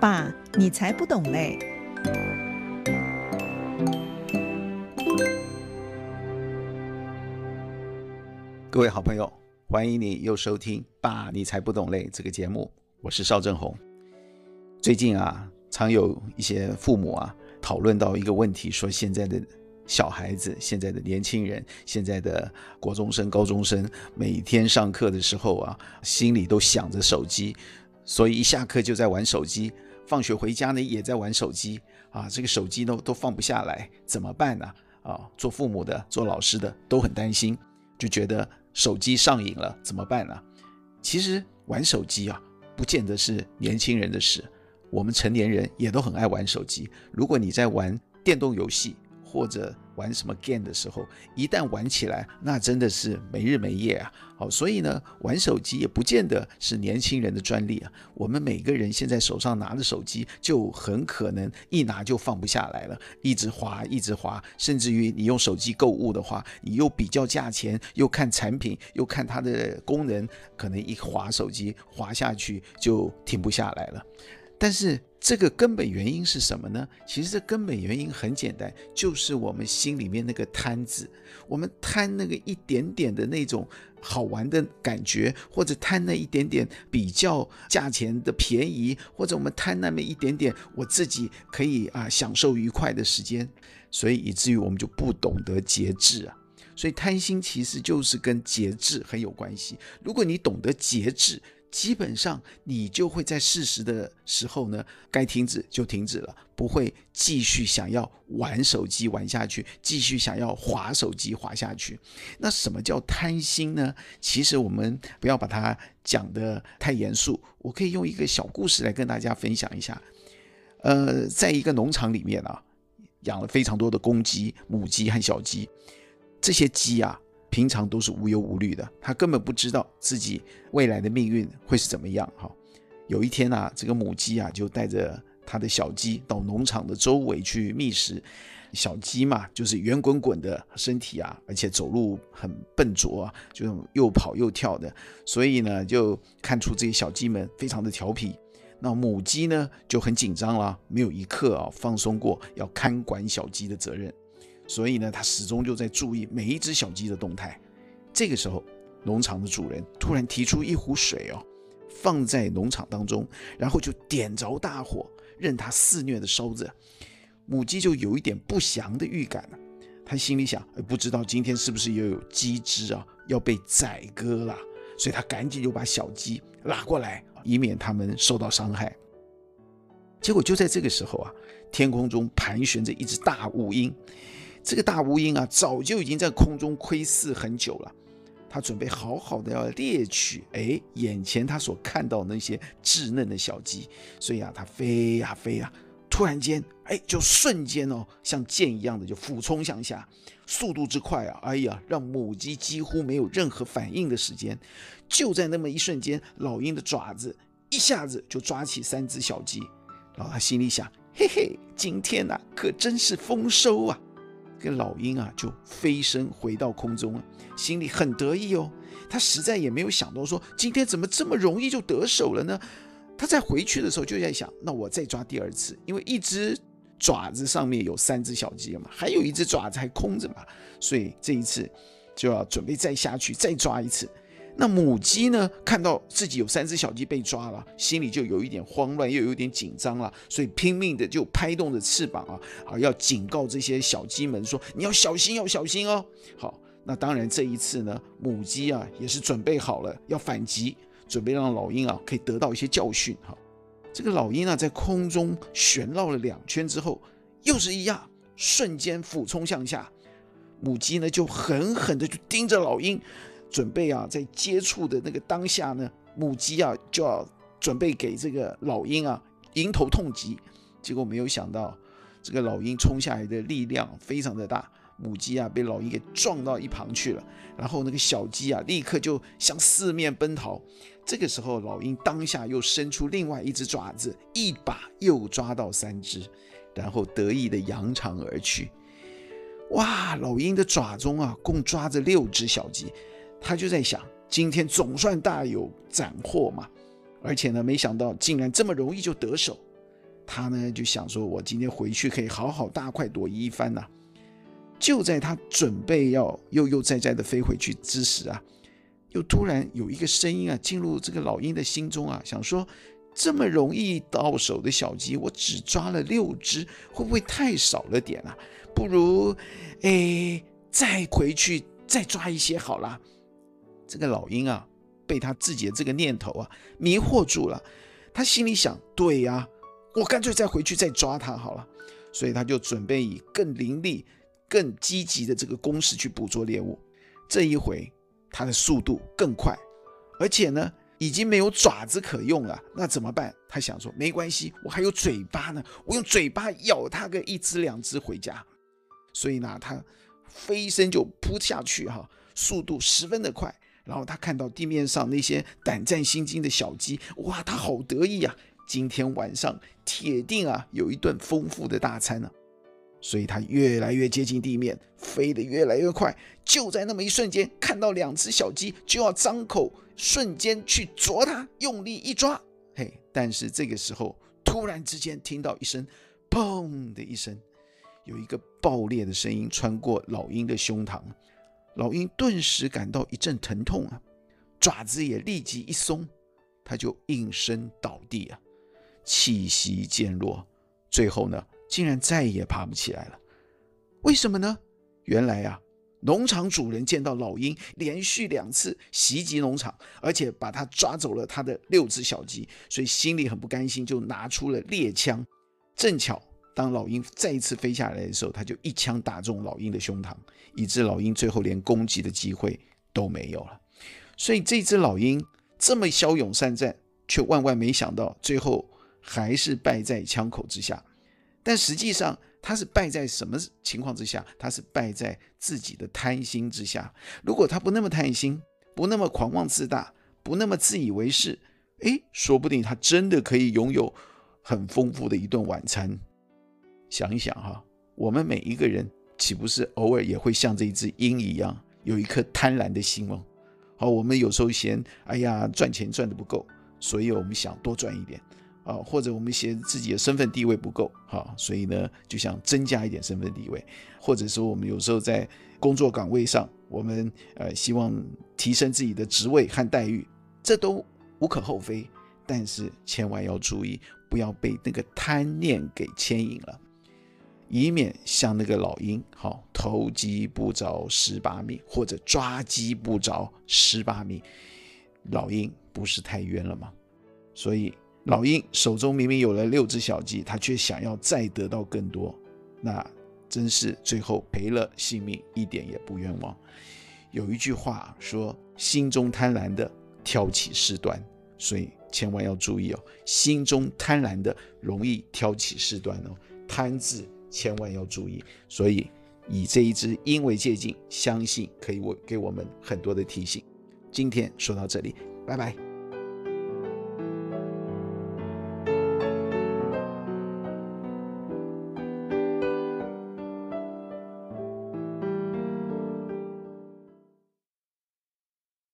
爸，你才不懂嘞！各位好朋友，欢迎你又收听《爸，你才不懂嘞》这个节目，我是邵正红。最近啊，常有一些父母啊讨论到一个问题，说现在的小孩子、现在的年轻人、现在的国中生、高中生，每天上课的时候啊，心里都想着手机，所以一下课就在玩手机，放学回家呢也在玩手机啊，这个手机都都放不下来，怎么办呢？啊，做父母的、做老师的都很担心，就觉得手机上瘾了，怎么办呢？其实玩手机啊，不见得是年轻人的事，我们成年人也都很爱玩手机。如果你在玩电动游戏，或者玩什么 game 的时候，一旦玩起来，那真的是没日没夜啊！好，所以呢，玩手机也不见得是年轻人的专利啊。我们每个人现在手上拿着手机，就很可能一拿就放不下来了，一直滑，一直滑，甚至于你用手机购物的话，你又比较价钱，又看产品，又看它的功能，可能一滑手机滑下去就停不下来了。但是这个根本原因是什么呢？其实这根本原因很简单，就是我们心里面那个贪字，我们贪那个一点点的那种好玩的感觉，或者贪那一点点比较价钱的便宜，或者我们贪那么一点点我自己可以啊享受愉快的时间，所以以至于我们就不懂得节制啊。所以贪心其实就是跟节制很有关系。如果你懂得节制，基本上你就会在适时的时候呢，该停止就停止了，不会继续想要玩手机玩下去，继续想要滑手机滑下去。那什么叫贪心呢？其实我们不要把它讲得太严肃，我可以用一个小故事来跟大家分享一下。呃，在一个农场里面啊，养了非常多的公鸡、母鸡和小鸡，这些鸡啊。平常都是无忧无虑的，他根本不知道自己未来的命运会是怎么样。哈，有一天啊，这个母鸡啊就带着它的小鸡到农场的周围去觅食。小鸡嘛，就是圆滚滚的身体啊，而且走路很笨拙啊，就又跑又跳的，所以呢，就看出这些小鸡们非常的调皮。那母鸡呢就很紧张了，没有一刻啊放松过要看管小鸡的责任。所以呢，他始终就在注意每一只小鸡的动态。这个时候，农场的主人突然提出一壶水哦，放在农场当中，然后就点着大火，任它肆虐的烧着。母鸡就有一点不祥的预感了，他心里想：不知道今天是不是又有鸡只啊要被宰割了？所以他赶紧就把小鸡拉过来，以免它们受到伤害。结果就在这个时候啊，天空中盘旋着一只大乌蝇。这个大乌蝇啊，早就已经在空中窥视很久了，他准备好好的要猎取，哎，眼前他所看到那些稚嫩的小鸡，所以啊，他飞呀飞呀，突然间，哎，就瞬间哦，像箭一样的就俯冲向下，速度之快啊，哎呀，让母鸡几乎没有任何反应的时间，就在那么一瞬间，老鹰的爪子一下子就抓起三只小鸡，然后他心里想，嘿嘿，今天呐，可真是丰收啊！这个老鹰啊，就飞身回到空中了，心里很得意哦。他实在也没有想到说，今天怎么这么容易就得手了呢？他在回去的时候就在想，那我再抓第二次，因为一只爪子上面有三只小鸡嘛，还有一只爪子还空着嘛，所以这一次就要准备再下去再抓一次。那母鸡呢？看到自己有三只小鸡被抓了，心里就有一点慌乱，又有点紧张了，所以拼命的就拍动着翅膀啊，啊，要警告这些小鸡们说：“你要小心，要小心哦。”好，那当然这一次呢，母鸡啊也是准备好了要反击，准备让老鹰啊可以得到一些教训。哈，这个老鹰啊在空中旋绕了两圈之后，又是一样，瞬间俯冲向下，母鸡呢就狠狠的就盯着老鹰。准备啊，在接触的那个当下呢，母鸡啊就要准备给这个老鹰啊迎头痛击，结果没有想到，这个老鹰冲下来的力量非常的大，母鸡啊被老鹰给撞到一旁去了，然后那个小鸡啊立刻就向四面奔逃。这个时候，老鹰当下又伸出另外一只爪子，一把又抓到三只，然后得意的扬长而去。哇，老鹰的爪中啊共抓着六只小鸡。他就在想，今天总算大有斩获嘛，而且呢，没想到竟然这么容易就得手。他呢就想说，我今天回去可以好好大快朵颐一番呐、就在他准备要悠悠哉哉的飞回去之时啊，又突然有一个声音啊进入这个老鹰的心中啊，想说这么容易到手的小鸡，我只抓了六只，会不会太少了点啊？不如，哎，再回去再抓一些好了。这个老鹰啊，被他自己的这个念头啊迷惑住了，他心里想：对呀、我干脆再回去再抓它好了。所以他就准备以更凌厉。更积极的这个攻势去捕捉猎物，这一回它的速度更快，而且呢已经没有爪子可用了，那怎么办？他想说没关系，我还有嘴巴呢，我用嘴巴咬它个一只两只回家。所以呢，他飞身就扑下去哈，速度十分的快。然后他看到地面上那些胆战心惊的小鸡，哇，他好得意啊！今天晚上铁定啊有一顿丰富的大餐呢。所以他越来越接近地面，飞得越来越快。就在那么一瞬间，看到两只小鸡就要张口，瞬间去啄它，用力一抓，嘿！但是这个时候，突然之间听到一声“砰”的一声，有一个爆裂的声音穿过老鹰的胸膛，老鹰顿时感到一阵疼痛啊，爪子也立即一松，它就应声倒地啊，气息渐弱，最后呢，竟然再也爬不起来了，为什么呢？原来啊，农场主人见到老鹰连续两次袭击农场，而且把它抓走了他的六只小鸡，所以心里很不甘心，就拿出了猎枪。正巧当老鹰再一次飞下来的时候，他就一枪打中老鹰的胸膛，以致老鹰最后连攻击的机会都没有了。所以这只老鹰这么骁勇善战，却万万没想到，最后还是败在枪口之下。但实际上，他是败在什么情况之下？他是败在自己的贪心之下。如果他不那么贪心，不那么狂妄自大，不那么自以为是，诶，说不定他真的可以拥有很丰富的一顿晚餐。想一想哈，我们每一个人岂不是偶尔也会像这一只鹰一样，有一颗贪婪的心吗？好，我们有时候嫌，哎呀，赚钱赚得不够，所以我们想多赚一点。啊，或者我们嫌自己的身份地位不够，哈，所以呢就想增加一点身份地位，或者说我们有时候在工作岗位上，我们呃希望提升自己的职位和待遇，这都无可厚非，但是千万要注意，不要被那个贪念给牵引了，以免像那个老鹰，好，投鸡不着蚀把米，或者抓鸡不着蚀把米，老鹰不是太冤了吗？所以。老鹰手中明明有了六只小鸡，他却想要再得到更多，那真是最后赔了性命，一点也不冤枉。有一句话说：“心中贪婪的挑起事端”，所以千万要注意哦，心中贪婪的容易挑起事端哦，贪字千万要注意。所以以这一只鹰为借镜，相信可以我给我们很多的提醒。今天说到这里，拜拜。